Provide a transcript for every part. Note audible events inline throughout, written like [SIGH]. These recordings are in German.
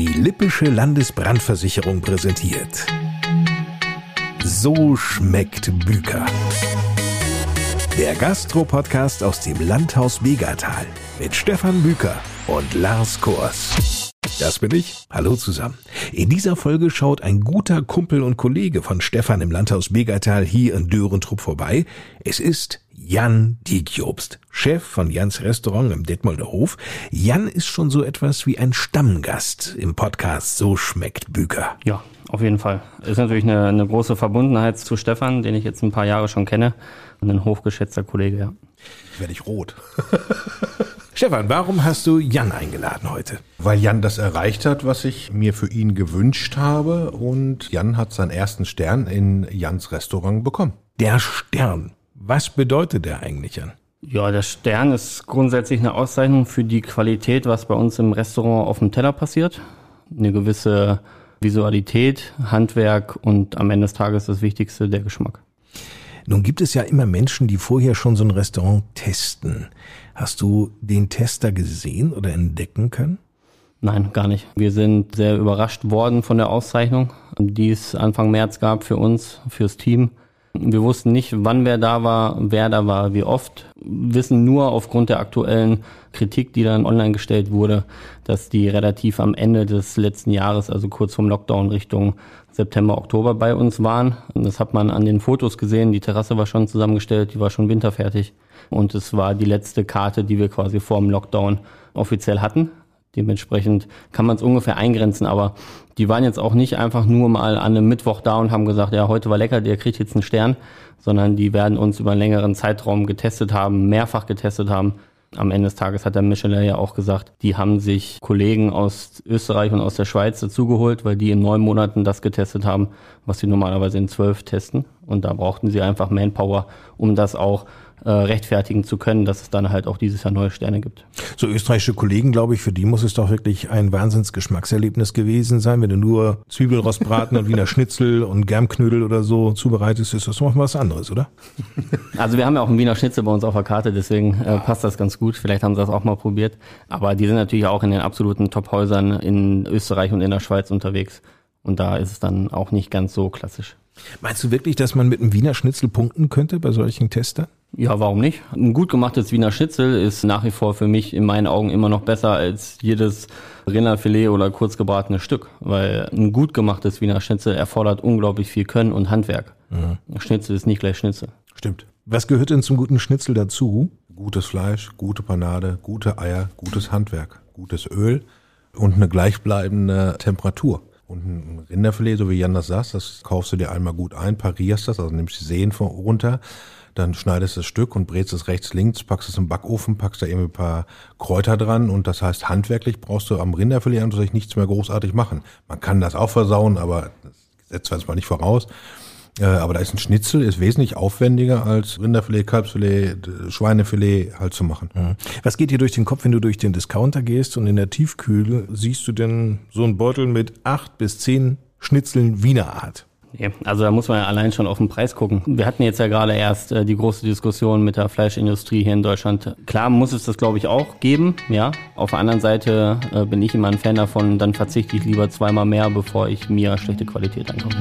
Die Lippische Landesbrandversicherung präsentiert. So schmeckt Büker. Der Gastro-Podcast aus dem Landhaus Megatal mit Stefan Büker und Lars Kors. Das bin ich. Hallo zusammen. In dieser Folge schaut ein guter Kumpel und Kollege von Stefan im Landhaus Megatal hier in Dörentrupp vorbei. Es ist Jan Diekjobst, Chef von Jans Restaurant im Detmolder Hof. Jan ist schon so etwas wie ein Stammgast im Podcast So schmeckt Büker. Ja, auf jeden Fall. Ist natürlich eine, eine große Verbundenheit zu Stefan, den ich jetzt ein paar Jahre schon kenne und ein hochgeschätzter Kollege, ja. Werde ich rot. [LAUGHS] Stefan, warum hast du Jan eingeladen heute? Weil Jan das erreicht hat, was ich mir für ihn gewünscht habe und Jan hat seinen ersten Stern in Jans Restaurant bekommen. Der Stern. Was bedeutet der eigentlich, Jan? Ja, der Stern ist grundsätzlich eine Auszeichnung für die Qualität, was bei uns im Restaurant auf dem Teller passiert. Eine gewisse Visualität, Handwerk und am Ende des Tages das Wichtigste, der Geschmack. Nun gibt es ja immer Menschen, die vorher schon so ein Restaurant testen. Hast du den Tester gesehen oder entdecken können? Nein, gar nicht. Wir sind sehr überrascht worden von der Auszeichnung, die es Anfang März gab für uns, fürs Team. Wir wussten nicht, wann wer da war, wer da war, wie oft. Wissen nur aufgrund der aktuellen Kritik, die dann online gestellt wurde, dass die relativ am Ende des letzten Jahres, also kurz vorm Lockdown Richtung September, Oktober bei uns waren. Und das hat man an den Fotos gesehen. Die Terrasse war schon zusammengestellt, die war schon winterfertig. Und es war die letzte Karte, die wir quasi vor dem Lockdown offiziell hatten. Dementsprechend kann man es ungefähr eingrenzen, aber die waren jetzt auch nicht einfach nur mal an einem Mittwoch da und haben gesagt, ja, heute war lecker, der kriegt jetzt einen Stern, sondern die werden uns über einen längeren Zeitraum getestet haben, mehrfach getestet haben. Am Ende des Tages hat der Michelin ja auch gesagt, die haben sich Kollegen aus Österreich und aus der Schweiz dazugeholt, weil die in neun Monaten das getestet haben, was sie normalerweise in zwölf testen. Und da brauchten sie einfach Manpower, um das auch äh, rechtfertigen zu können, dass es dann halt auch dieses Jahr neue Sterne gibt. So österreichische Kollegen, glaube ich, für die muss es doch wirklich ein Wahnsinnsgeschmackserlebnis gewesen sein, wenn du nur Zwiebelrostbraten und Wiener Schnitzel und Germknödel oder so zubereitest, ist das noch was anderes, oder? Also wir haben ja auch einen Wiener Schnitzel bei uns auf der Karte, deswegen äh, passt das ganz gut. Vielleicht haben sie das auch mal probiert. Aber die sind natürlich auch in den absoluten Top-Häusern in Österreich und in der Schweiz unterwegs. Und da ist es dann auch nicht ganz so klassisch. Meinst du wirklich, dass man mit einem Wiener Schnitzel punkten könnte bei solchen Testern? Ja, warum nicht? Ein gut gemachtes Wiener Schnitzel ist nach wie vor für mich in meinen Augen immer noch besser als jedes Rinderfilet oder kurz gebratene Stück, weil ein gut gemachtes Wiener Schnitzel erfordert unglaublich viel Können und Handwerk. Mhm. Schnitzel ist nicht gleich Schnitzel. Stimmt. Was gehört denn zum guten Schnitzel dazu? Gutes Fleisch, gute Panade, gute Eier, gutes Handwerk, gutes Öl und eine gleichbleibende Temperatur. Und ein Rinderfilet, so wie Jan das sagt, das kaufst du dir einmal gut ein, parierst das, also nimmst die Sehnen runter, dann schneidest das Stück und brätst es rechts, links, packst es im Backofen, packst da irgendwie ein paar Kräuter dran und das heißt, handwerklich brauchst du am Rinderfilet sich nichts mehr großartig machen. Man kann das auch versauen, aber das setzt wir jetzt mal nicht voraus. Äh, aber da ist ein Schnitzel, ist wesentlich aufwendiger als Rinderfilet, Kalbsfilet, Schweinefilet halt zu machen. Was geht dir durch den Kopf, wenn du durch den Discounter gehst und in der Tiefkühle siehst du denn so einen Beutel mit acht bis zehn Schnitzeln Wiener Art? Also da muss man ja allein schon auf den Preis gucken. Wir hatten jetzt ja gerade erst äh, die große Diskussion mit der Fleischindustrie hier in Deutschland. Klar muss es das, glaube ich, auch geben, ja. Auf der anderen Seite äh, bin ich immer ein Fan davon, dann verzichte ich lieber zweimal mehr, bevor ich mir schlechte Qualität ankaufe.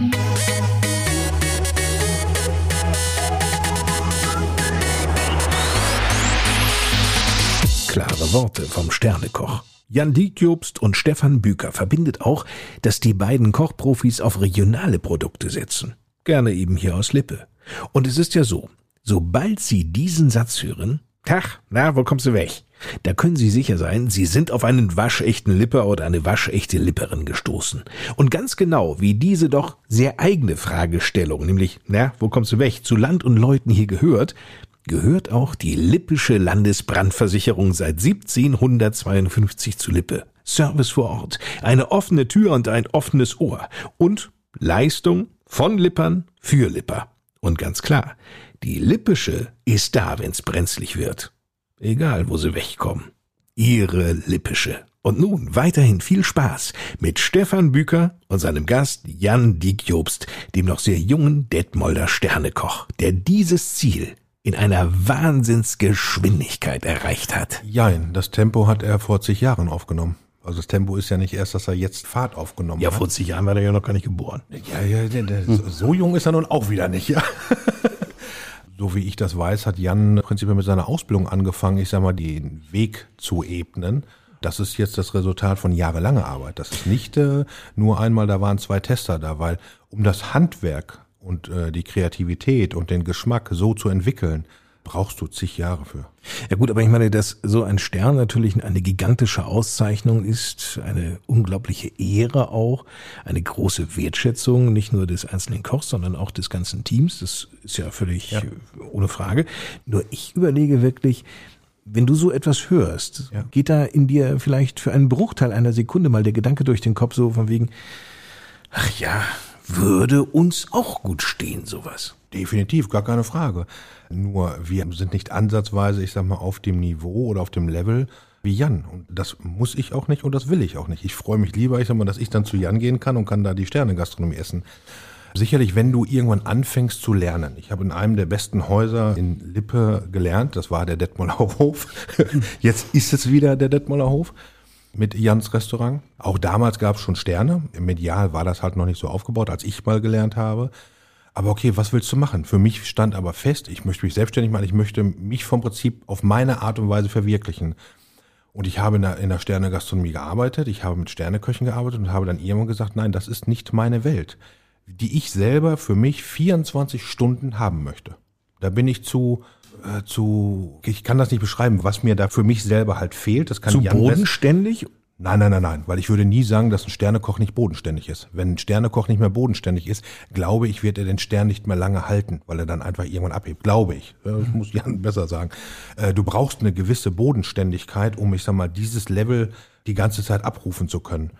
Klare Worte vom Sternekoch. Jan Diekjobst und Stefan Büker verbindet auch, dass die beiden Kochprofis auf regionale Produkte setzen. Gerne eben hier aus Lippe. Und es ist ja so, sobald Sie diesen Satz hören, Tach, na, wo kommst du weg? Da können Sie sicher sein, Sie sind auf einen waschechten Lipper oder eine waschechte Lipperin gestoßen. Und ganz genau, wie diese doch sehr eigene Fragestellung, nämlich, na, wo kommst du weg, zu Land und Leuten hier gehört, gehört auch die Lippische Landesbrandversicherung seit 1752 zu Lippe. Service vor Ort, eine offene Tür und ein offenes Ohr und Leistung von Lippern für Lipper. Und ganz klar, die Lippische ist da, wenn's brenzlig wird. Egal, wo sie wegkommen. Ihre Lippische. Und nun weiterhin viel Spaß mit Stefan Büker und seinem Gast Jan Diekjobst, dem noch sehr jungen Detmolder Sternekoch, der dieses Ziel in einer Wahnsinnsgeschwindigkeit erreicht hat. Jein, das Tempo hat er vor zig Jahren aufgenommen. Also das Tempo ist ja nicht erst, dass er jetzt Fahrt aufgenommen Ja, hat. vor zig Jahren war der ja noch gar nicht geboren. Ja, ja, so jung ist er nun auch wieder nicht, ja. [LAUGHS] So wie ich das weiß, hat Jan prinzipiell mit seiner Ausbildung angefangen, ich sag mal, den Weg zu ebnen. Das ist jetzt das Resultat von jahrelanger Arbeit. Das ist nicht äh, nur einmal, da waren zwei Tester da, weil um das Handwerk und äh, die Kreativität und den Geschmack so zu entwickeln, brauchst du zig Jahre für. Ja gut, aber ich meine, dass so ein Stern natürlich eine gigantische Auszeichnung ist, eine unglaubliche Ehre auch, eine große Wertschätzung, nicht nur des einzelnen Kochs, sondern auch des ganzen Teams. Das ist ja völlig Ja. äh, ohne Frage. Nur ich überlege wirklich, wenn du so etwas hörst, Ja. geht da in dir vielleicht für einen Bruchteil einer Sekunde mal der Gedanke durch den Kopf so von wegen, ach ja, würde uns auch gut stehen, sowas. Definitiv, gar keine Frage. Nur wir sind nicht ansatzweise, ich sag mal, auf dem Niveau oder auf dem Level wie Jan. Und das muss ich auch nicht und das will ich auch nicht. Ich freue mich lieber, ich sag mal, dass ich dann zu Jan gehen kann und kann da die Sterne-Gastronomie essen. Sicherlich, wenn du irgendwann anfängst zu lernen. Ich habe in einem der besten Häuser in Lippe gelernt, das war der Detmolder Hof. [LAUGHS] Jetzt ist es wieder der Detmolder Hof mit Jans Restaurant. Auch damals gab es schon Sterne. Im Medial war das halt noch nicht so aufgebaut, als ich mal gelernt habe. Aber okay, was willst du machen? Für mich stand aber fest, ich möchte mich selbstständig machen, ich möchte mich vom Prinzip auf meine Art und Weise verwirklichen. Und ich habe in der, in der Sterne-Gastronomie gearbeitet, ich habe mit Sterneköchen gearbeitet und habe dann irgendwann gesagt, nein, das ist nicht meine Welt, die ich selber für mich 24 Stunden haben möchte. Da bin ich zu, äh, zu, ich kann das nicht beschreiben, was mir da für mich selber halt fehlt. Das kann Zu Jan best- bodenständig? Nein, nein, nein, nein, weil ich würde nie sagen, dass ein Sternekoch nicht bodenständig ist. Wenn ein Sternekoch nicht mehr bodenständig ist, glaube ich, wird er den Stern nicht mehr lange halten, weil er dann einfach irgendwann abhebt. Glaube ich. Das muss Jan [LAUGHS] besser sagen. Äh, Du brauchst eine gewisse Bodenständigkeit, um, ich sag mal, dieses Level die ganze Zeit abrufen zu können.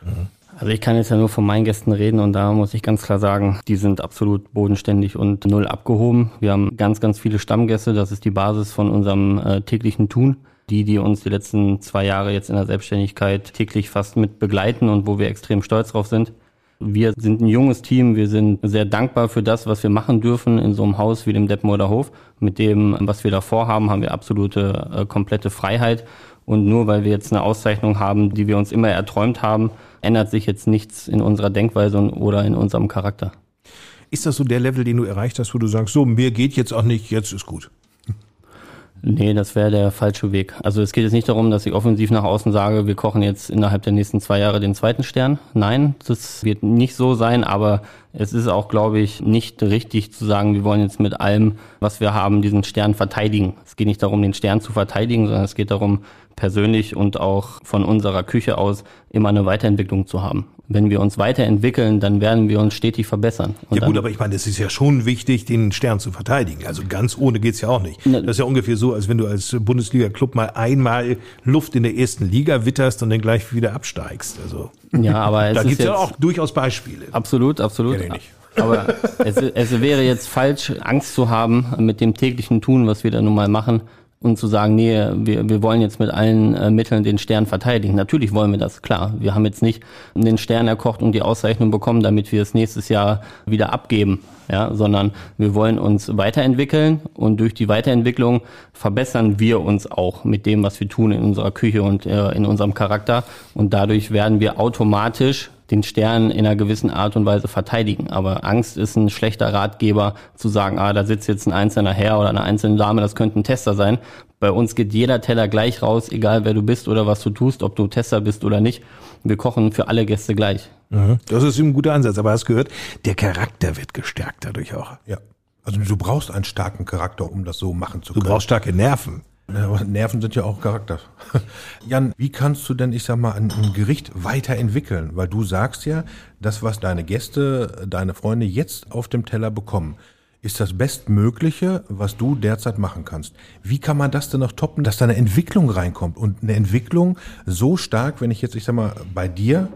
Also ich kann jetzt ja nur von meinen Gästen reden und da muss ich ganz klar sagen, die sind absolut bodenständig und null abgehoben. Wir haben ganz, ganz viele Stammgäste, das ist die Basis von unserem äh, täglichen Tun. Die, die uns die letzten zwei Jahre jetzt in der Selbstständigkeit täglich fast mit begleiten und wo wir extrem stolz drauf sind. Wir sind ein junges Team, wir sind sehr dankbar für das, was wir machen dürfen in so einem Haus wie dem Detmolder Hof. Mit dem, was wir da vorhaben, haben wir absolute äh, komplette Freiheit. Und nur weil wir jetzt eine Auszeichnung haben, die wir uns immer erträumt haben, ändert sich jetzt nichts in unserer Denkweise oder in unserem Charakter. Ist das so der Level, den du erreicht hast, wo du sagst, so, mir geht jetzt auch nicht, jetzt ist gut? Nee, das wäre der falsche Weg. Also es geht jetzt nicht darum, dass ich offensiv nach außen sage, wir kochen jetzt innerhalb der nächsten zwei Jahre den zweiten Stern. Nein, das wird nicht so sein, aber es ist auch, glaube ich, nicht richtig zu sagen, wir wollen jetzt mit allem, was wir haben, diesen Stern verteidigen. Es geht nicht darum, den Stern zu verteidigen, sondern es geht darum, persönlich und auch von unserer Küche aus immer eine Weiterentwicklung zu haben. Wenn wir uns weiterentwickeln, dann werden wir uns stetig verbessern. Und ja gut, aber ich meine, es ist ja schon wichtig, den Stern zu verteidigen. Also ganz ohne geht's ja auch nicht. Ne- Das ist ja ungefähr so, als wenn du als Bundesliga-Club mal einmal Luft in der ersten Liga witterst und dann gleich wieder absteigst. Also ja, aber [LAUGHS] es da ist gibt's ja auch durchaus Beispiele. Absolut, absolut. Kenn ich nicht. [LAUGHS] Aber es, es wäre jetzt falsch, Angst zu haben mit dem täglichen Tun, was wir da nun mal machen, und zu sagen, nee, wir, wir wollen jetzt mit allen äh, Mitteln den Stern verteidigen. Natürlich wollen wir das, klar. Wir haben jetzt nicht den Stern erkocht und die Auszeichnung bekommen, damit wir es nächstes Jahr wieder abgeben, ja, sondern wir wollen uns weiterentwickeln und durch die Weiterentwicklung verbessern wir uns auch mit dem, was wir tun in unserer Küche und äh, in unserem Charakter und dadurch werden wir automatisch den Stern in einer gewissen Art und Weise verteidigen. Aber Angst ist ein schlechter Ratgeber zu sagen, ah, da sitzt jetzt ein einzelner Herr oder eine einzelne Dame, das könnte ein Tester sein. Bei uns geht jeder Teller gleich raus, egal wer du bist oder was du tust, ob du Tester bist oder nicht. Wir kochen für alle Gäste gleich. Mhm. Das ist ein guter Ansatz, aber hast gehört, der Charakter wird gestärkt dadurch auch. Ja. Also du brauchst einen starken Charakter, um das so machen zu Du können. brauchst starke Nerven. Aber Nerven sind ja auch Charakter. [LAUGHS] Jan, wie kannst du denn, ich sag mal, ein, ein Gericht weiterentwickeln? Weil du sagst ja, das, was deine Gäste, deine Freunde jetzt auf dem Teller bekommen, ist das Bestmögliche, was du derzeit machen kannst. Wie kann man das denn noch toppen, dass da eine Entwicklung reinkommt? Und eine Entwicklung so stark, wenn ich jetzt, ich sag mal, bei dir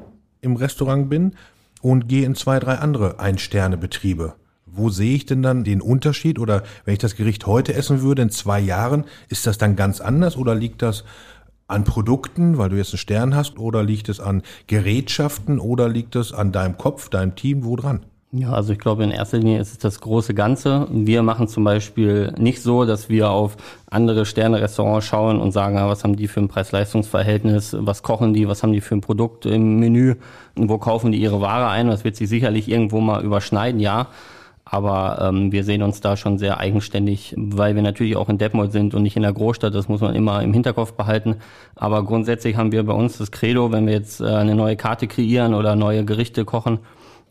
im Restaurant bin und gehe in zwei, drei andere Ein-Sterne-Betriebe. Wo sehe ich denn dann den Unterschied? Oder wenn ich das Gericht heute essen würde, in zwei Jahren, ist das dann ganz anders oder liegt das an Produkten, weil du jetzt einen Stern hast, oder liegt es an Gerätschaften oder liegt es an deinem Kopf, deinem Team, wo dran? Ja, also ich glaube, in erster Linie ist es das große Ganze. Wir machen zum Beispiel nicht so, dass wir auf andere Sterne-Restaurants schauen und sagen, ah, was haben die für ein Preis-Leistungs-Verhältnis, was kochen die, was haben die für ein Produkt im Menü, wo kaufen die ihre Ware ein. Das wird sich sicherlich irgendwo mal überschneiden, ja. Aber ähm, wir sehen uns da schon sehr eigenständig, weil wir natürlich auch in Detmold sind und nicht in der Großstadt. Das muss man immer im Hinterkopf behalten. Aber grundsätzlich haben wir bei uns das Credo, wenn wir jetzt äh, eine neue Karte kreieren oder neue Gerichte kochen,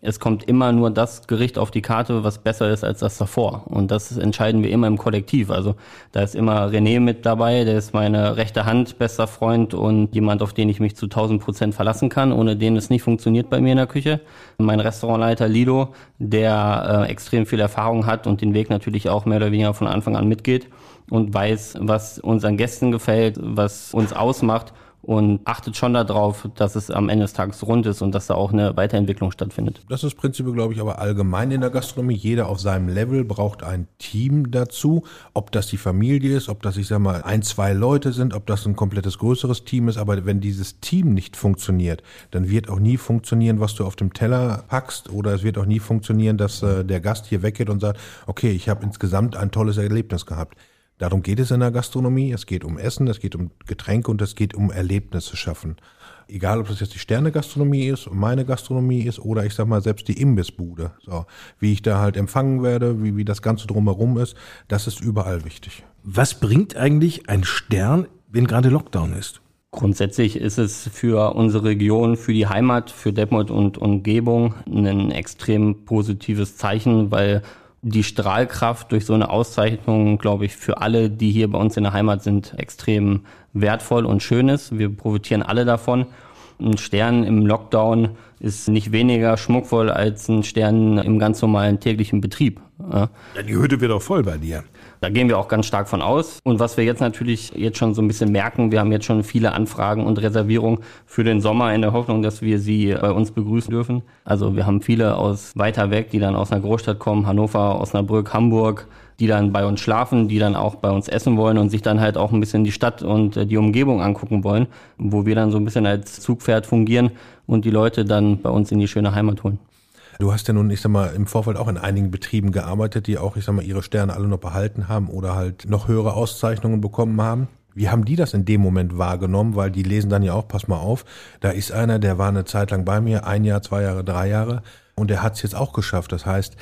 es kommt immer nur das Gericht auf die Karte, was besser ist als das davor. Und das entscheiden wir immer im Kollektiv. Also da ist immer René mit dabei, der ist meine rechte Hand, bester Freund und jemand, auf den ich mich zu 1000 Prozent verlassen kann, ohne den es nicht funktioniert bei mir in der Küche. Mein Restaurantleiter Lido, der äh, extrem viel Erfahrung hat und den Weg natürlich auch mehr oder weniger von Anfang an mitgeht und weiß, was unseren Gästen gefällt, was uns ausmacht und achtet schon darauf, dass es am Ende des Tages rund ist und dass da auch eine Weiterentwicklung stattfindet. Das ist prinzipiell, glaube ich, aber allgemein in der Gastronomie. Jeder auf seinem Level braucht ein Team dazu. Ob das die Familie ist, ob das, ich sag mal, ein, zwei Leute sind, ob das ein komplettes größeres Team ist. Aber wenn dieses Team nicht funktioniert, dann wird auch nie funktionieren, was du auf dem Teller packst. Oder es wird auch nie funktionieren, dass äh, der Gast hier weggeht und sagt, okay, ich habe insgesamt ein tolles Erlebnis gehabt. Darum geht es in der Gastronomie. Es geht um Essen, es geht um Getränke und es geht um Erlebnisse schaffen. Egal, ob das jetzt die Sterne-Gastronomie ist, meine Gastronomie ist oder ich sag mal selbst die Imbissbude. So, wie ich da halt empfangen werde, wie, wie das Ganze drumherum ist, das ist überall wichtig. Was bringt eigentlich ein Stern, wenn gerade Lockdown ist? Grundsätzlich ist es für unsere Region, für die Heimat, für Detmold und Umgebung ein extrem positives Zeichen, weil die Strahlkraft durch so eine Auszeichnung, glaube ich, für alle, die hier bei uns in der Heimat sind, extrem wertvoll und schön ist. Wir profitieren alle davon. Ein Stern im Lockdown ist nicht weniger schmuckvoll als ein Stern im ganz normalen täglichen Betrieb. Ja, die Hütte wird auch voll bei dir. Da gehen wir auch ganz stark von aus. Und was wir jetzt natürlich jetzt schon so ein bisschen merken, wir haben jetzt schon viele Anfragen und Reservierungen für den Sommer in der Hoffnung, dass wir sie bei uns begrüßen dürfen. Also wir haben viele aus weiter weg, die dann aus einer Großstadt kommen, Hannover, Osnabrück, Hamburg, die dann bei uns schlafen, die dann auch bei uns essen wollen und sich dann halt auch ein bisschen die Stadt und die Umgebung angucken wollen, wo wir dann so ein bisschen als Zugpferd fungieren und die Leute dann bei uns in die schöne Heimat holen. Du hast ja nun, ich sag mal, im Vorfeld auch in einigen Betrieben gearbeitet, die auch, ich sag mal, ihre Sterne alle noch behalten haben oder halt noch höhere Auszeichnungen bekommen haben. Wie haben die das in dem Moment wahrgenommen? Weil die lesen dann ja auch, pass mal auf, da ist einer, der war eine Zeit lang bei mir, ein Jahr, zwei Jahre, drei Jahre, und der hat es jetzt auch geschafft. Das heißt,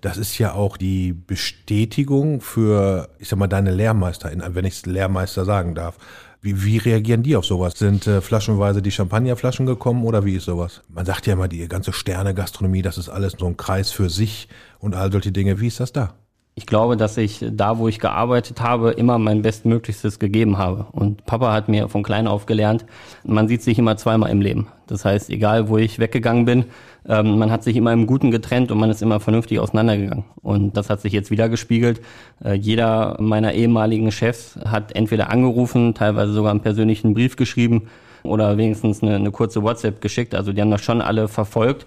das ist ja auch die Bestätigung für, ich sag mal, deine Lehrmeister, wenn ich Lehrmeister sagen darf. Wie, wie reagieren die auf sowas? Sind äh, flaschenweise die Champagnerflaschen gekommen oder wie ist sowas? Man sagt ja immer, die ganze Sterne-Gastronomie, das ist alles so ein Kreis für sich und all solche Dinge. Wie ist das da? Ich glaube, dass ich da, wo ich gearbeitet habe, immer mein Bestmöglichstes gegeben habe. Und Papa hat mir von klein auf gelernt, man sieht sich immer zweimal im Leben. Das heißt, egal wo ich weggegangen bin, ähm, man hat sich immer im Guten getrennt und man ist immer vernünftig auseinandergegangen. Und das hat sich jetzt wieder gespiegelt. Äh, jeder meiner ehemaligen Chefs hat entweder angerufen, teilweise sogar einen persönlichen Brief geschrieben oder wenigstens eine, eine kurze WhatsApp geschickt. Also die haben das schon alle verfolgt.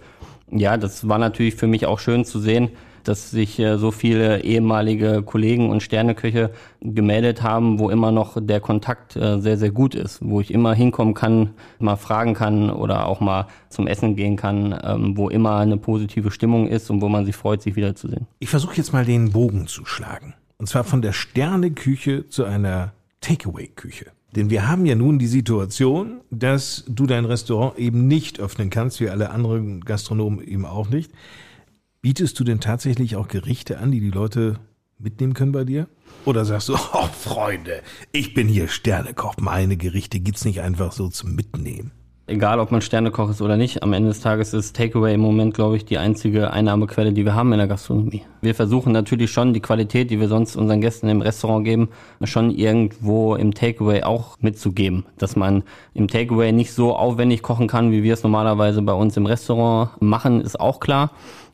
Ja, das war natürlich für mich auch schön zu sehen, dass sich äh, so viele ehemalige Kollegen und Sterneköche gemeldet haben, wo immer noch der Kontakt äh, sehr, sehr gut ist, wo ich immer hinkommen kann, mal fragen kann oder auch mal zum Essen gehen kann, ähm, wo immer eine positive Stimmung ist und wo man sich freut, sich wiederzusehen. Ich versuche jetzt mal den Bogen zu schlagen. Und zwar von der Sterneküche zu einer Takeaway-Küche. Denn wir haben ja nun die Situation, dass du dein Restaurant eben nicht öffnen kannst, wie alle anderen Gastronomen eben auch nicht. Bietest du denn tatsächlich auch Gerichte an, die die Leute mitnehmen können bei dir? Oder sagst du, [LAUGHS] oh Freunde, ich bin hier Sternekoch, meine Gerichte gibt's nicht einfach so zum Mitnehmen? Egal, ob man Sternekoch ist oder nicht, am Ende des Tages ist Takeaway im Moment, glaube ich, die einzige Einnahmequelle, die wir haben in der Gastronomie. Wir versuchen natürlich schon die Qualität, die wir sonst unseren Gästen im Restaurant geben, schon irgendwo im Takeaway auch mitzugeben. Dass man im Takeaway nicht so aufwendig kochen kann, wie wir es normalerweise bei uns im Restaurant machen, ist auch klar.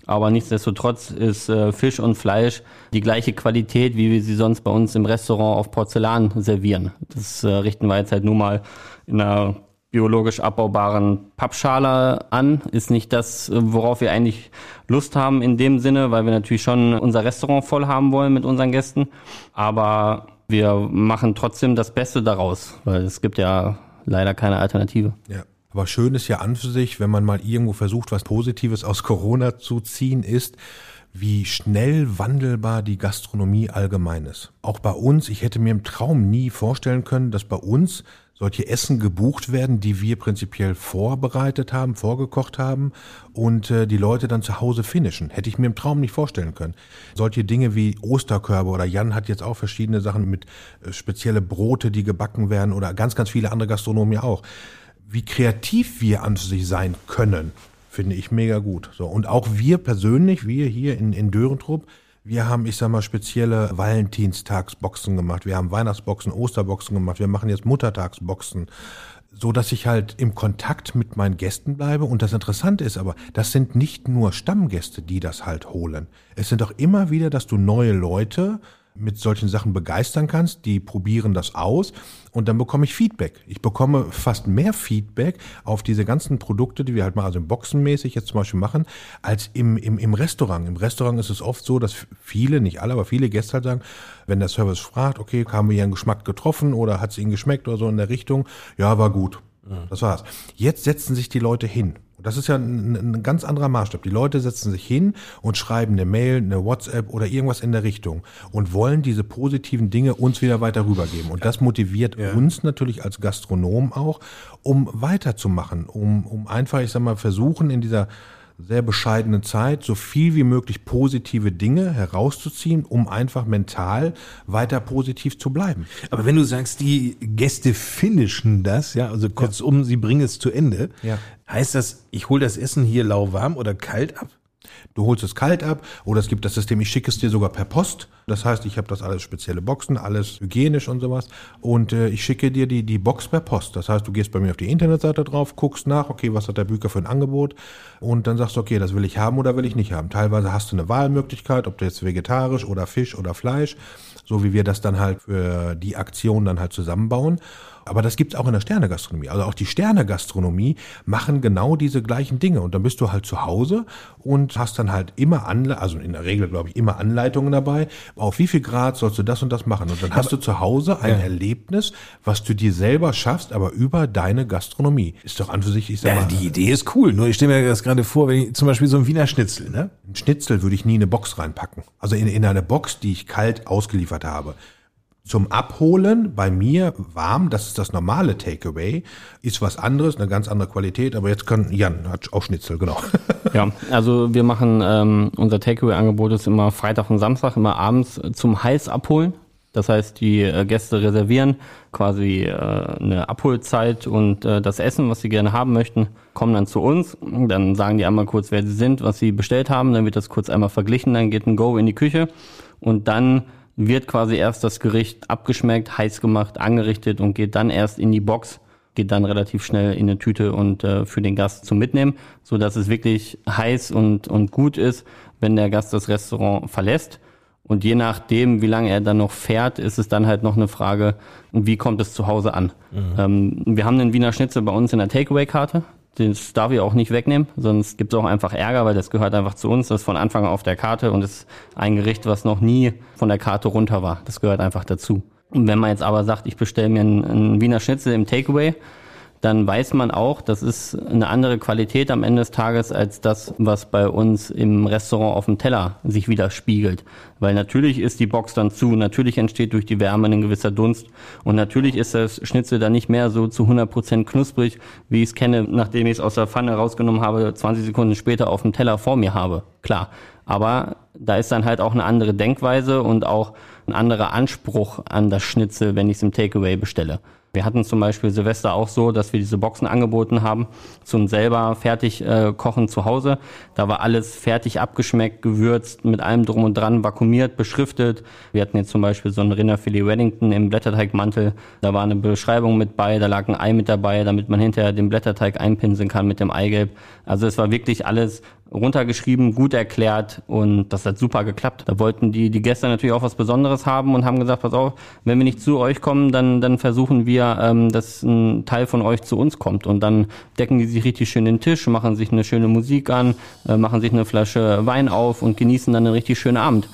Aber nichtsdestotrotz ist äh, Fisch und Fleisch die gleiche Qualität, wie wir sie sonst bei uns im Restaurant auf Porzellan servieren. Das äh, richten wir jetzt halt nur mal in einer biologisch abbaubaren Pappschale an. Ist nicht das, worauf wir eigentlich Lust haben in dem Sinne, weil wir natürlich schon unser Restaurant voll haben wollen mit unseren Gästen. Aber wir machen trotzdem das Beste daraus, weil es gibt ja leider keine Alternative. Ja. Aber schön ist ja an für sich, wenn man mal irgendwo versucht, was Positives aus Corona zu ziehen, ist, wie schnell wandelbar die Gastronomie allgemein ist. Auch bei uns, ich hätte mir im Traum nie vorstellen können, dass bei uns solche Essen gebucht werden, die wir prinzipiell vorbereitet haben, vorgekocht haben und äh, die Leute dann zu Hause finishen. Hätte ich mir im Traum nicht vorstellen können. Solche Dinge wie Osterkörbe oder Jan hat jetzt auch verschiedene Sachen mit äh, spezielle Brote, die gebacken werden oder ganz, ganz viele andere Gastronomen ja auch. Wie kreativ wir an sich sein können, finde ich mega gut. So und auch wir persönlich, wir hier in, in Dörentrupp, wir haben, ich sag mal, spezielle Valentinstagsboxen gemacht. Wir haben Weihnachtsboxen, Osterboxen gemacht. Wir machen jetzt Muttertagsboxen. So dass ich halt im Kontakt mit meinen Gästen bleibe. Und das Interessante ist aber, das sind nicht nur Stammgäste, die das halt holen. Es sind auch immer wieder, dass du neue Leute mit solchen Sachen begeistern kannst. Die probieren das aus und dann bekomme ich Feedback. Ich bekomme fast mehr Feedback auf diese ganzen Produkte, die wir halt mal also boxenmäßig jetzt zum Beispiel machen, als im, im, im Restaurant. Im Restaurant ist es oft so, dass viele, nicht alle, aber viele Gäste halt sagen, wenn der Service fragt, okay, haben wir hier einen Geschmack getroffen oder hat es ihnen geschmeckt oder so in der Richtung, ja, war gut. Das war's. Jetzt setzen sich die Leute hin das ist ja ein, ein, ganz anderer Maßstab. Die Leute setzen sich hin und schreiben eine Mail, eine WhatsApp oder irgendwas in der Richtung und wollen diese positiven Dinge uns wieder weiter rübergeben. Und das motiviert ja. uns natürlich als Gastronom auch, um weiterzumachen, um, um einfach, ich sag mal, versuchen in dieser sehr bescheidenen Zeit so viel wie möglich positive Dinge herauszuziehen, um einfach mental weiter positiv zu bleiben. Aber wenn du sagst, die Gäste finishen das, ja, also kurzum, ja. sie bringen es zu Ende, ja. heißt das, ich hole das Essen hier lauwarm oder kalt ab? Du holst es kalt ab oder es gibt das System, ich schicke es dir sogar per Post. Das heißt, ich habe das alles spezielle Boxen, alles hygienisch und sowas. Und äh, ich schicke dir die, die Box per Post. Das heißt, du gehst bei mir auf die Internetseite drauf, guckst nach, okay, was hat der Büker für ein Angebot und dann sagst du, okay, das will ich haben oder will ich nicht haben. Teilweise hast du eine Wahlmöglichkeit, ob du jetzt vegetarisch oder Fisch oder Fleisch, so wie wir das dann halt für die Aktion dann halt zusammenbauen. Aber das gibt's auch in der Sternegastronomie. Also auch die Sternegastronomie machen genau diese gleichen Dinge. Und dann bist du halt zu Hause und hast dann halt immer Anle also in der Regel glaube ich immer Anleitungen dabei. Auf wie viel Grad sollst du das und das machen? Und dann hast aber, du zu Hause ein ja. Erlebnis, was du dir selber schaffst, aber über deine Gastronomie. Ist doch an für sich, ich sag ja, mal. Die Idee ist cool. Nur ich stelle mir das gerade vor, wenn ich zum Beispiel so ein Wiener Schnitzel, ne? Ein Schnitzel würde ich nie in eine Box reinpacken. Also in, in eine Box, die ich kalt ausgeliefert habe zum Abholen bei mir warm, das ist das normale Takeaway, ist was anderes, eine ganz andere Qualität, aber jetzt kann Jan hat auch Schnitzel, genau. [LAUGHS] Ja, also wir machen ähm, unser Takeaway-Angebot ist immer Freitag und Samstag, immer abends zum Heiß abholen. Das heißt, die äh, Gäste reservieren quasi äh, eine Abholzeit und äh, das Essen, was sie gerne haben möchten, kommen dann zu uns. Dann sagen die einmal kurz, wer sie sind, was sie bestellt haben. Dann wird das kurz einmal verglichen. Dann geht ein Go in die Küche und dann wird quasi erst das Gericht abgeschmeckt, heiß gemacht, angerichtet und geht dann erst in die Box, geht dann relativ schnell in eine Tüte und äh, für den Gast zum Mitnehmen, so dass es wirklich heiß und, und gut ist, wenn der Gast das Restaurant verlässt. Und je nachdem, wie lange er dann noch fährt, ist es dann halt noch eine Frage, wie kommt es zu Hause an. Mhm. Ähm, wir haben den Wiener Schnitzel bei uns in der Takeaway-Karte. Das darf ich auch nicht wegnehmen, sonst gibt es auch einfach Ärger, weil das gehört einfach zu uns. Das ist von Anfang an auf der Karte und ist ein Gericht, was noch nie von der Karte runter war. Das gehört einfach dazu. Und wenn man jetzt aber sagt, ich bestelle mir einen, einen Wiener Schnitzel im Takeaway, dann weiß man auch, das ist eine andere Qualität am Ende des Tages als das, was bei uns im Restaurant auf dem Teller sich widerspiegelt. Weil natürlich ist die Box dann zu, natürlich entsteht durch die Wärme ein gewisser Dunst und natürlich ist das Schnitzel dann nicht mehr so zu 100 Prozent knusprig, wie ich es kenne, nachdem ich es aus der Pfanne rausgenommen habe, 20 Sekunden später auf dem Teller vor mir habe. Klar. Aber da ist dann halt auch eine andere Denkweise und auch ein anderer Anspruch an das Schnitzel, wenn ich es im Takeaway bestelle. Wir hatten zum Beispiel Silvester auch so, dass wir diese Boxen angeboten haben zum selber fertig äh, kochen zu Hause. Da war alles fertig abgeschmeckt, gewürzt, mit allem drum und dran, vakuumiert, beschriftet. Wir hatten jetzt zum Beispiel so ein Rinderfilet Wellington im Blätterteigmantel. Da war eine Beschreibung mit bei, da lag ein Ei mit dabei, damit man hinterher den Blätterteig einpinseln kann mit dem Eigelb. Also es war wirklich alles runtergeschrieben, gut erklärt und das hat super geklappt. Da wollten die, die Gäste natürlich auch was Besonderes haben und haben gesagt, pass auf, wenn wir nicht zu euch kommen, dann, dann versuchen wir, ähm, dass ein Teil von euch zu uns kommt. Und dann decken die sich richtig schön den Tisch, machen sich eine schöne Musik an, äh, machen sich eine Flasche Wein auf und genießen dann einen richtig schönen Abend.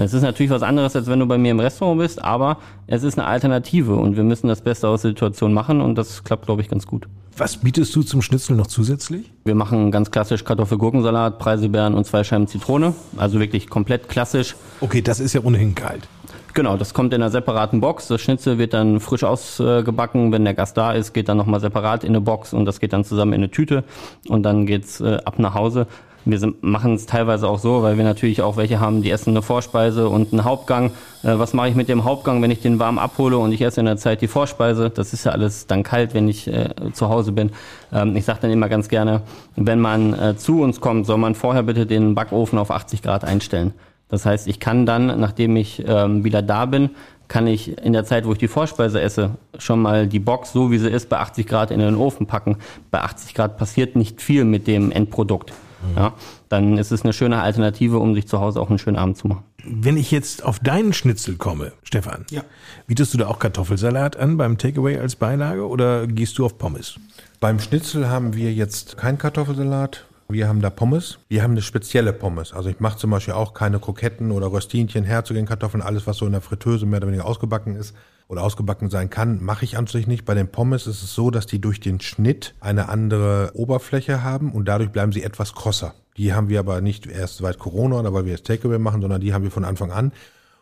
Es ist natürlich was anderes, als wenn du bei mir im Restaurant bist, aber es ist eine Alternative und wir müssen das Beste aus der Situation machen und das klappt, glaube ich, ganz gut. Was bietest du zum Schnitzel noch zusätzlich? Wir machen ganz klassisch Kartoffelgurkensalat, Preiselbeeren und zwei Scheiben Zitrone. Also wirklich komplett klassisch. Okay, das ist ja ohnehin kalt. Genau, das kommt in einer separaten Box. Das Schnitzel wird dann frisch ausgebacken. Wenn der Gast da ist, geht dann nochmal separat in eine Box und das geht dann zusammen in eine Tüte und dann geht's äh, ab nach Hause. Wir machen es teilweise auch so, weil wir natürlich auch welche haben, die essen eine Vorspeise und einen Hauptgang. Äh, was mache ich mit dem Hauptgang, wenn ich den warm abhole und ich esse in der Zeit die Vorspeise? Das ist ja alles dann kalt, wenn ich äh, zu Hause bin. Ähm, ich sage dann immer ganz gerne, wenn man äh, zu uns kommt, soll man vorher bitte den Backofen auf 80 Grad einstellen. Das heißt, ich kann dann, nachdem ich ähm, wieder da bin, kann ich in der Zeit, wo ich die Vorspeise esse, schon mal die Box, so wie sie ist, bei 80 Grad in den Ofen packen. Bei 80 Grad passiert nicht viel mit dem Endprodukt. Mhm. Ja, dann ist es eine schöne Alternative, um sich zu Hause auch einen schönen Abend zu machen. Wenn ich jetzt auf deinen Schnitzel komme, Stefan, ja. bietest du da auch Kartoffelsalat an beim Takeaway als Beilage oder gehst du auf Pommes? Beim Schnitzel haben wir jetzt keinen Kartoffelsalat. Wir haben da Pommes. Wir haben eine spezielle Pommes. Also ich mache zum Beispiel auch keine Kroketten oder Röstinchen, Herzogin-Kartoffeln, alles, was so in der Fritteuse mehr oder weniger ausgebacken ist oder ausgebacken sein kann, mache ich an sich nicht. Bei den Pommes ist es so, dass die durch den Schnitt eine andere Oberfläche haben und dadurch bleiben sie etwas krosser. Die haben wir aber nicht erst seit Corona oder weil wir jetzt Takeaway machen, sondern die haben wir von Anfang an.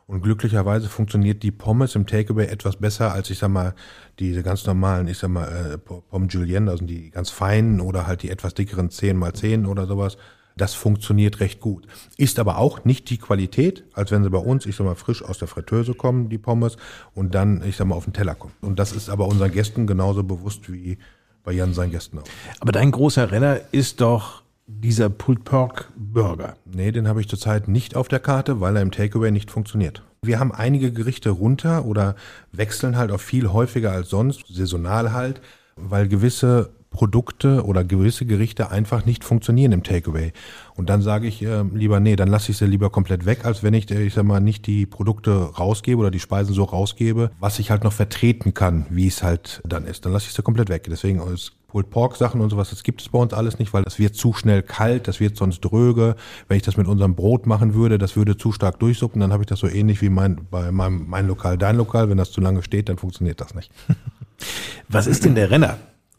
Und glücklicherweise funktioniert die Pommes im Takeaway etwas besser als ich sag mal diese ganz normalen, ich sag mal äh, Pommes Julienne, also die ganz feinen oder halt die etwas dickeren 10 mal 10 oder sowas. Das funktioniert recht gut. Ist aber auch nicht die Qualität, als wenn sie bei uns, ich sag mal, frisch aus der Fritteuse kommen, die Pommes, und dann, ich sag mal, auf den Teller kommen. Und das ist aber unseren Gästen genauso bewusst wie bei Jan seinen Gästen auch. Aber dein großer Renner ist doch dieser Pulled Pork Burger. Nee, den habe ich zurzeit nicht auf der Karte, weil er im Takeaway nicht funktioniert. Wir haben einige Gerichte runter oder wechseln halt auch viel häufiger als sonst, saisonal halt, weil gewisse Produkte oder gewisse Gerichte einfach nicht funktionieren im Takeaway. Und dann sage ich äh, lieber, nee, dann lasse ich sie lieber komplett weg, als wenn ich, äh, ich sag mal, nicht die Produkte rausgebe oder die Speisen so rausgebe, was ich halt noch vertreten kann, wie es halt dann ist. Dann lasse ich sie komplett weg. Deswegen ist Pulled Pork Sachen und sowas, das gibt es bei uns alles nicht, weil das wird zu schnell kalt, das wird sonst dröge. Wenn ich das mit unserem Brot machen würde, das würde zu stark durchsuppen, dann habe ich das so ähnlich wie mein, bei meinem, mein Lokal, dein Lokal. Wenn das zu lange steht, dann funktioniert das nicht. [LAUGHS] Was ist denn der Renner?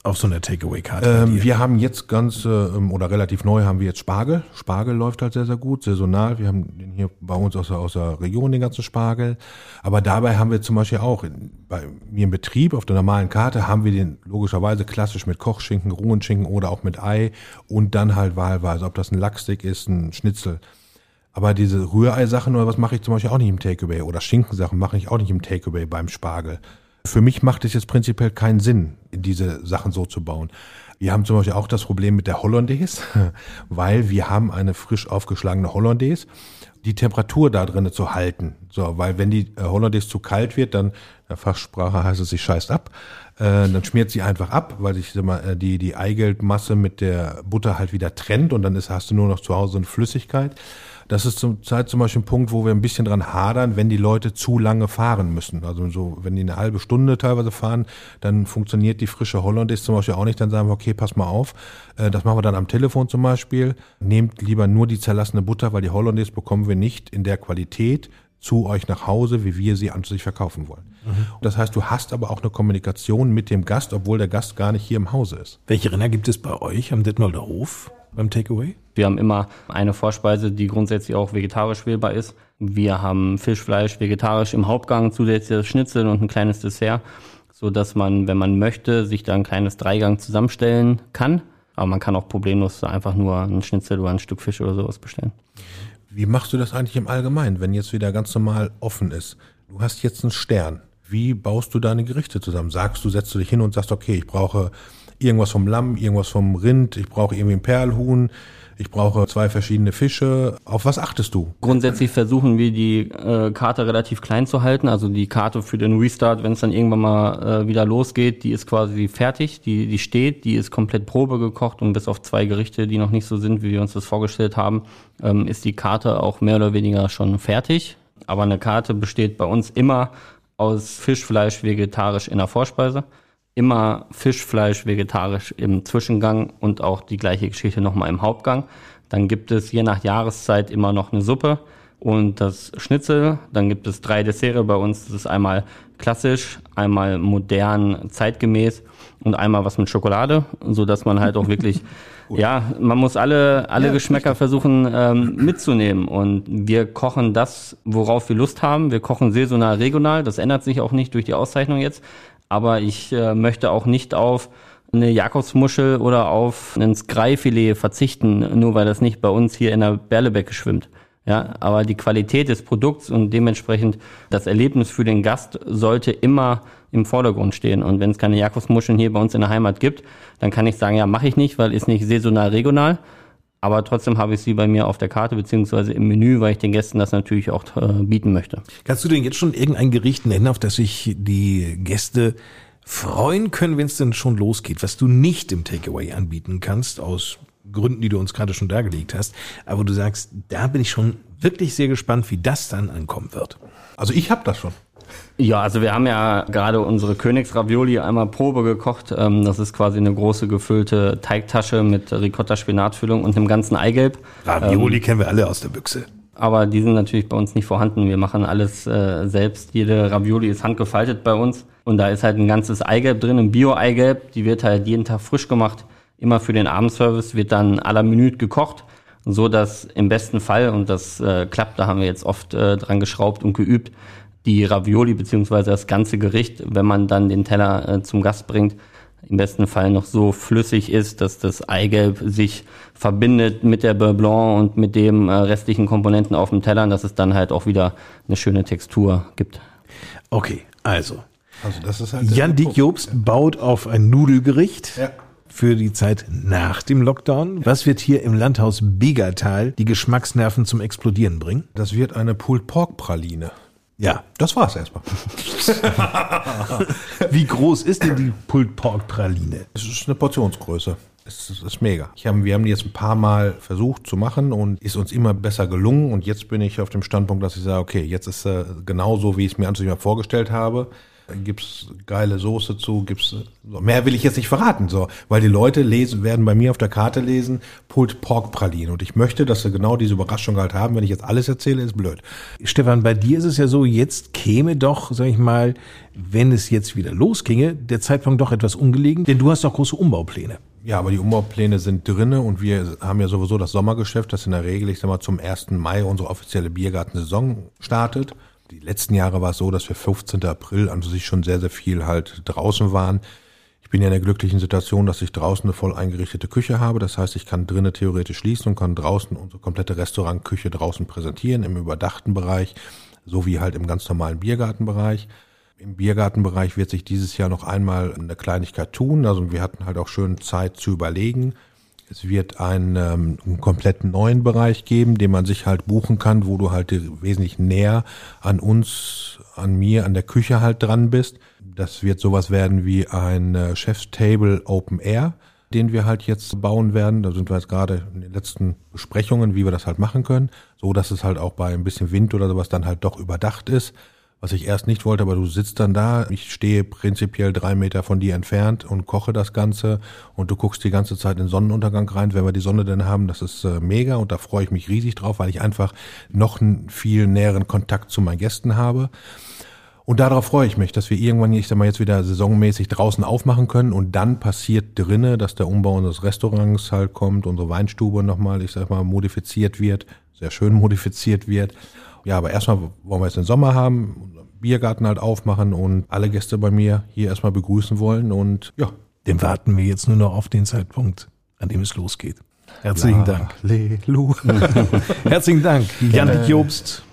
Auf so einer Takeaway-Karte? Ähm, wir haben jetzt ganz, äh, oder relativ neu haben wir jetzt Spargel. Spargel läuft halt sehr, sehr gut, saisonal. Wir haben den hier bei uns aus der, aus der Region den ganzen Spargel. Aber dabei haben wir zum Beispiel auch in, bei mir im Betrieb auf der normalen Karte haben wir den logischerweise klassisch mit Kochschinken, Ruhenschinken oder auch mit Ei und dann halt wahlweise, ob das ein Lachstick ist, ein Schnitzel. Aber diese Rührei-Sachen oder was mache ich zum Beispiel auch nicht im Takeaway oder Schinkensachen mache ich auch nicht im Takeaway beim Spargel. Für mich macht es jetzt prinzipiell keinen Sinn, diese Sachen so zu bauen. Wir haben zum Beispiel auch das Problem mit der Hollandaise, [LAUGHS] weil wir haben eine frisch aufgeschlagene Hollandaise, die Temperatur da drinnen zu halten. So, weil wenn die äh, Hollandaise zu kalt wird, dann, in der Fachsprache heißt es, sie scheißt ab, äh, dann schmiert sie einfach ab, weil sich äh, die, die Eigelbmasse mit der Butter halt wieder trennt und dann ist, hast du nur noch zu Hause eine Flüssigkeit. Das ist zum Zeit zum Beispiel ein Punkt, wo wir ein bisschen dran hadern, wenn die Leute zu lange fahren müssen. Also so, wenn die eine halbe Stunde teilweise fahren, dann funktioniert die frische Hollandaise zum Beispiel auch nicht. Dann sagen wir, okay, pass mal auf, äh, das machen wir dann am Telefon zum Beispiel. Nehmt lieber nur die zerlassene Butter, weil die Hollandaise bekommen wir nicht in der Qualität zu euch nach Hause, wie wir sie an sich verkaufen wollen. Mhm. Das heißt, du hast aber auch eine Kommunikation mit dem Gast, obwohl der Gast gar nicht hier im Hause ist. Welche Renner gibt es bei euch am Detmolder Hof? beim Takeaway? Wir haben immer eine Vorspeise, die grundsätzlich auch vegetarisch wählbar ist. Wir haben Fisch, Fleisch, vegetarisch im Hauptgang, zusätzlich das Schnitzel und ein kleines Dessert, so dass man, wenn man möchte, sich da ein kleines Dreigang zusammenstellen kann. Aber man kann auch problemlos einfach nur ein Schnitzel oder ein Stück Fisch oder sowas bestellen. Wie machst du das eigentlich im Allgemeinen, wenn jetzt wieder ganz normal offen ist? Du hast jetzt einen Stern. Wie baust du deine Gerichte zusammen? Sagst du, setzt du dich hin und sagst, okay, ich brauche irgendwas vom Lamm, irgendwas vom Rind, ich brauche irgendwie ein Perlhuhn, ich brauche zwei verschiedene Fische. Auf was achtest du? Grundsätzlich versuchen wir die äh, Karte relativ klein zu halten. Also die Karte für den Restart, wenn es dann irgendwann mal äh, wieder losgeht, die ist quasi fertig, die, die steht, die ist komplett Probe gekocht und bis auf zwei Gerichte, die noch nicht so sind, wie wir uns das vorgestellt haben, ähm, ist die Karte auch mehr oder weniger schon fertig. Aber eine Karte besteht bei uns immer aus Fisch, Fleisch, vegetarisch in der Vorspeise immer Fisch, Fleisch, vegetarisch im Zwischengang und auch die gleiche Geschichte nochmal im Hauptgang. Dann gibt es je nach Jahreszeit immer noch eine Suppe. und das Schnitzel. Dann gibt es drei Desserts bei uns. Das ist einmal klassisch, einmal modern, zeitgemäß und einmal was mit Schokolade, so dass man halt auch wirklich, [LAUGHS] ja, man muss alle, alle Ja, Geschmäcker versuchen ähm, mitzunehmen. Und wir kochen das, worauf wir Lust haben. Wir kochen saisonal, regional. Das ändert sich auch nicht durch die Auszeichnung jetzt. Aber ich äh, möchte auch nicht auf eine Jakobsmuschel oder auf ein Skraifilet verzichten, nur weil das nicht bei uns hier in der Berlebecke schwimmt. Ja, aber die Qualität des Produkts und dementsprechend das Erlebnis für den Gast sollte immer im Vordergrund stehen. Und wenn es keine Jakobsmuscheln hier bei uns in der Heimat gibt, dann kann ich sagen, ja, mache ich nicht, weil ist nicht saisonal regional. Aber trotzdem habe ich sie bei mir auf der Karte beziehungsweise im Menü, weil ich den Gästen das natürlich auch äh, bieten möchte. Kannst du denn jetzt schon irgendein Gericht nennen, auf das sich die Gäste freuen können, wenn es denn schon losgeht, was du nicht im Takeaway anbieten kannst, aus Gründen, die du uns gerade schon dargelegt hast, aber du sagst, da bin ich schon wirklich sehr gespannt, wie das dann ankommen wird. Also ich habe das schon. Ja, also wir haben ja gerade unsere Königsravioli einmal Probe gekocht. Ähm, Das ist quasi eine große gefüllte Teigtasche mit Ricotta-Spinatfüllung und dem ganzen Eigelb. Ravioli kennen wir alle aus der Büchse. Aber die sind natürlich bei uns nicht vorhanden. Wir machen alles äh, selbst. Jede Ravioli ist handgefaltet bei uns. Und da ist halt ein ganzes Eigelb drin, ein Bio-Eigelb. Die wird halt jeden Tag frisch gemacht. Immer für den Abendservice wird dann à la Minute gekocht. So dass im besten Fall, und das äh, klappt, da haben wir jetzt oft äh, dran geschraubt und geübt, die Ravioli beziehungsweise das ganze Gericht, wenn man dann den Teller äh, zum Gast bringt, im besten Fall noch so flüssig ist, dass das Eigelb sich verbindet mit der Beurre Blanc und mit dem äh, restlichen Komponenten auf dem Teller, und dass es dann halt auch wieder eine schöne Textur gibt. Okay, also. Also das ist halt Jan Punkt. Jobst baut auf ein Nudelgericht Ja. für die Zeit nach dem Lockdown. Was wird hier im Landhaus Begertal die Geschmacksnerven zum Explodieren bringen? Das wird eine Pulled Pork Praline. Ja. Das war's erstmal. [LAUGHS] Wie groß ist denn die Pulled Pork Praline? Es ist eine Portionsgröße. Es ist, es ist mega. Hab, wir haben die jetzt ein paar Mal versucht zu machen und ist uns immer besser gelungen. Und jetzt bin ich auf dem Standpunkt, dass ich sage, okay, jetzt ist äh, genau so, wie ich es mir an sich mal vorgestellt habe. Gibt's geile Soße zu, gibt's so. mehr will ich jetzt nicht verraten, so, weil die Leute lesen, werden bei mir auf der Karte lesen, Pulled Pork Praline. Und ich möchte, dass sie genau diese Überraschung halt haben. Wenn ich jetzt alles erzähle, ist blöd. Stefan, bei dir ist es ja so, jetzt käme doch, sag ich mal, wenn es jetzt wieder losginge, der Zeitpunkt doch etwas ungelegen, denn du hast doch große Umbaupläne. Ja, aber die Umbaupläne sind drinne und wir haben ja sowieso das Sommergeschäft, das in der Regel, ich sag mal, zum 1. Mai unsere offizielle Biergartensaison startet. Die letzten Jahre war es so, dass wir 15. April an sich schon sehr, sehr viel halt draußen waren. Ich bin ja in der glücklichen Situation, dass ich draußen eine voll eingerichtete Küche habe. Das heißt, ich kann drinnen theoretisch schließen und kann draußen unsere komplette Restaurantküche draußen präsentieren, im überdachten Bereich, sowie halt im ganz normalen Biergartenbereich. Im Biergartenbereich wird sich dieses Jahr noch einmal eine Kleinigkeit tun. Also wir hatten halt auch schön Zeit zu überlegen. Es wird einen, ähm, einen komplett neuen Bereich geben, den man sich halt buchen kann, wo du halt wesentlich näher an uns, an mir, an der Küche halt dran bist. Das wird sowas werden wie ein äh, Chef's Table Open Air, den wir halt jetzt bauen werden. Da sind wir jetzt gerade in den letzten Besprechungen, wie wir das halt machen können, so dass es halt auch bei ein bisschen Wind oder sowas dann halt doch überdacht ist was ich erst nicht wollte, aber du sitzt dann da, ich stehe prinzipiell drei Meter von dir entfernt und koche das Ganze. Und du guckst die ganze Zeit in den Sonnenuntergang rein, wenn wir die Sonne denn haben, das ist äh, mega. Und da freue ich mich riesig drauf, weil ich einfach noch einen viel näheren Kontakt zu meinen Gästen habe. Und darauf freue ich mich, dass wir irgendwann, ich sag mal, jetzt wieder saisonmäßig draußen aufmachen können. Und dann passiert drinne, dass der Umbau unseres Restaurants halt kommt, unsere Weinstube nochmal, ich sag mal, modifiziert wird, sehr schön modifiziert wird. Ja, aber erstmal wollen wir jetzt den Sommer haben, unseren Biergarten halt aufmachen und alle Gäste bei mir hier erstmal begrüßen wollen und ja. Dem warten wir jetzt nur noch auf den Zeitpunkt, an dem es losgeht. Herzlichen Dank. Halleluja. [LAUGHS] Herzlichen Dank, Jan Jobst.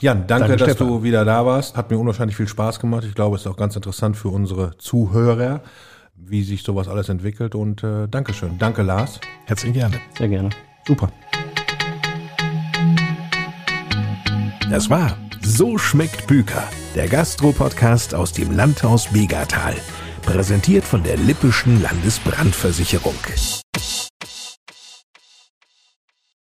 Jan, danke, Danke, dass Stefan. du wieder da warst. Hat mir unwahrscheinlich viel Spaß gemacht. Ich glaube, es ist auch ganz interessant für unsere Zuhörer, wie sich sowas alles entwickelt. Und äh, Dankeschön. Danke, Lars. Herzlich gerne. Sehr gerne. Super. Das war So schmeckt Büker, der Gastro-Podcast aus dem Landhaus Begertal. Präsentiert von der Lippischen Landesbrandversicherung.